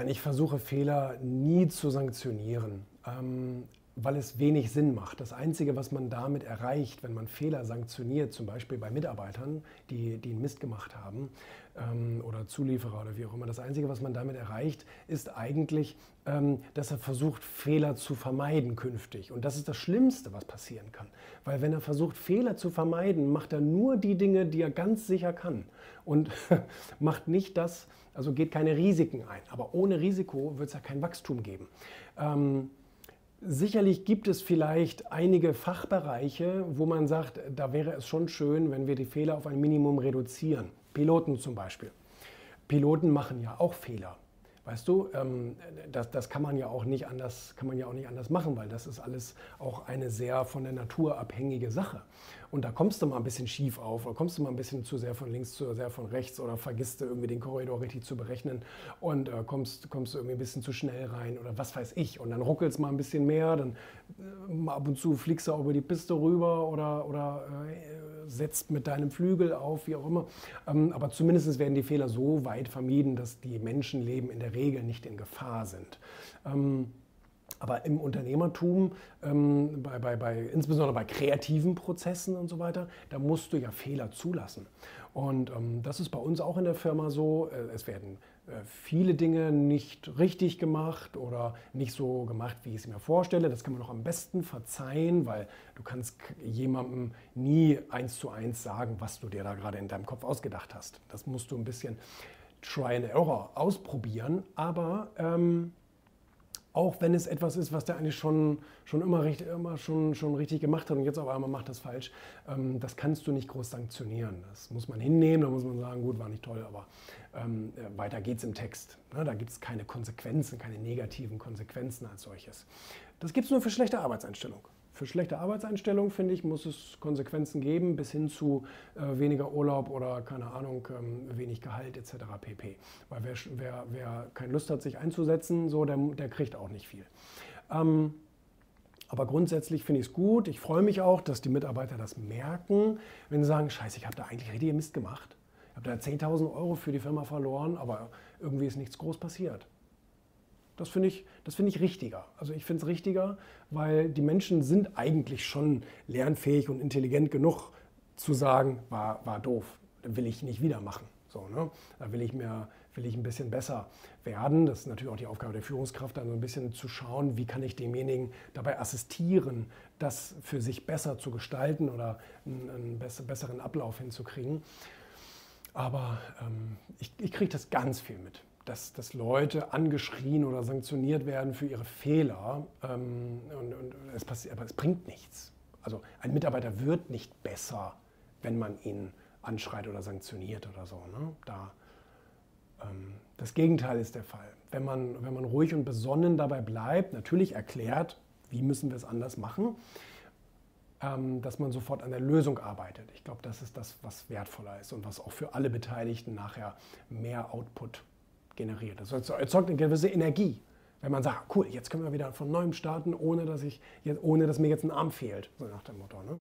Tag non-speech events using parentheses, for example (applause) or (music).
Nein, ich versuche Fehler nie zu sanktionieren. Ähm, weil es wenig Sinn macht. Das Einzige, was man damit erreicht, wenn man Fehler sanktioniert, zum Beispiel bei Mitarbeitern, die, die einen Mist gemacht haben ähm, oder Zulieferer oder wie auch immer, das Einzige, was man damit erreicht, ist eigentlich, ähm, dass er versucht, Fehler zu vermeiden künftig. Und das ist das Schlimmste, was passieren kann. Weil wenn er versucht, Fehler zu vermeiden, macht er nur die Dinge, die er ganz sicher kann. Und (laughs) macht nicht das, also geht keine Risiken ein. Aber ohne Risiko wird es ja kein Wachstum geben. Ähm, Sicherlich gibt es vielleicht einige Fachbereiche, wo man sagt, da wäre es schon schön, wenn wir die Fehler auf ein Minimum reduzieren. Piloten zum Beispiel. Piloten machen ja auch Fehler. Weißt du, ähm, das, das kann man ja auch nicht anders, kann man ja auch nicht anders machen, weil das ist alles auch eine sehr von der Natur abhängige Sache. Und da kommst du mal ein bisschen schief auf, oder kommst du mal ein bisschen zu sehr von links zu sehr von rechts oder vergisst du irgendwie den Korridor richtig zu berechnen und äh, kommst, kommst du irgendwie ein bisschen zu schnell rein oder was weiß ich. Und dann ruckelst mal ein bisschen mehr, dann äh, ab und zu fliegst du auch über die Piste rüber oder, oder äh, setzt mit deinem Flügel auf, wie auch immer. Ähm, aber zumindest werden die Fehler so weit vermieden, dass die Menschenleben in der Regel nicht in Gefahr sind. Ähm, aber im Unternehmertum, ähm, bei, bei, bei, insbesondere bei kreativen Prozessen und so weiter, da musst du ja Fehler zulassen. Und ähm, das ist bei uns auch in der Firma so. Äh, es werden äh, viele Dinge nicht richtig gemacht oder nicht so gemacht, wie ich es mir vorstelle. Das kann man auch am besten verzeihen, weil du kannst jemandem nie eins zu eins sagen, was du dir da gerade in deinem Kopf ausgedacht hast. Das musst du ein bisschen Try and Error ausprobieren. Aber ähm, auch wenn es etwas ist, was der eigentlich schon, schon immer, richtig, immer schon, schon richtig gemacht hat und jetzt auf einmal macht das falsch, ähm, das kannst du nicht groß sanktionieren. Das muss man hinnehmen, da muss man sagen, gut, war nicht toll, aber ähm, äh, weiter geht's im Text. Ne? Da gibt es keine Konsequenzen, keine negativen Konsequenzen als solches. Das gibt es nur für schlechte Arbeitseinstellung. Für schlechte Arbeitseinstellungen, finde ich, muss es Konsequenzen geben, bis hin zu äh, weniger Urlaub oder, keine Ahnung, ähm, wenig Gehalt etc. pp. Weil wer, wer, wer keine Lust hat, sich einzusetzen, so, der, der kriegt auch nicht viel. Ähm, aber grundsätzlich finde ich es gut. Ich freue mich auch, dass die Mitarbeiter das merken, wenn sie sagen, scheiße, ich habe da eigentlich richtig Mist gemacht. Ich habe da 10.000 Euro für die Firma verloren, aber irgendwie ist nichts groß passiert. Das finde ich, find ich richtiger. Also ich finde es richtiger, weil die Menschen sind eigentlich schon lernfähig und intelligent genug zu sagen, war, war doof, will ich nicht wieder machen. So, ne? Da will ich, mir, will ich ein bisschen besser werden. Das ist natürlich auch die Aufgabe der Führungskraft, dann so ein bisschen zu schauen, wie kann ich demjenigen dabei assistieren, das für sich besser zu gestalten oder einen, besseren Ablauf hinzukriegen. Aber ähm, ich, ich kriege das ganz viel mit dass, dass Leute angeschrien oder sanktioniert werden für ihre Fehler. Ähm, und, und es passiert, aber es bringt nichts. Also ein Mitarbeiter wird nicht besser, wenn man ihn anschreit oder sanktioniert oder so. Ne? Da, ähm, das Gegenteil ist der Fall. Wenn man, wenn man ruhig und besonnen dabei bleibt, natürlich erklärt, wie müssen wir es anders machen, ähm, dass man sofort an der Lösung arbeitet. Ich glaube, das ist das, was wertvoller ist und was auch für alle Beteiligten nachher mehr Output generiert. Das erzeugt eine gewisse Energie. Wenn man sagt, cool, jetzt können wir wieder von neuem starten, ohne dass, ich, ohne dass mir jetzt ein Arm fehlt, so nach dem Motto. Ne?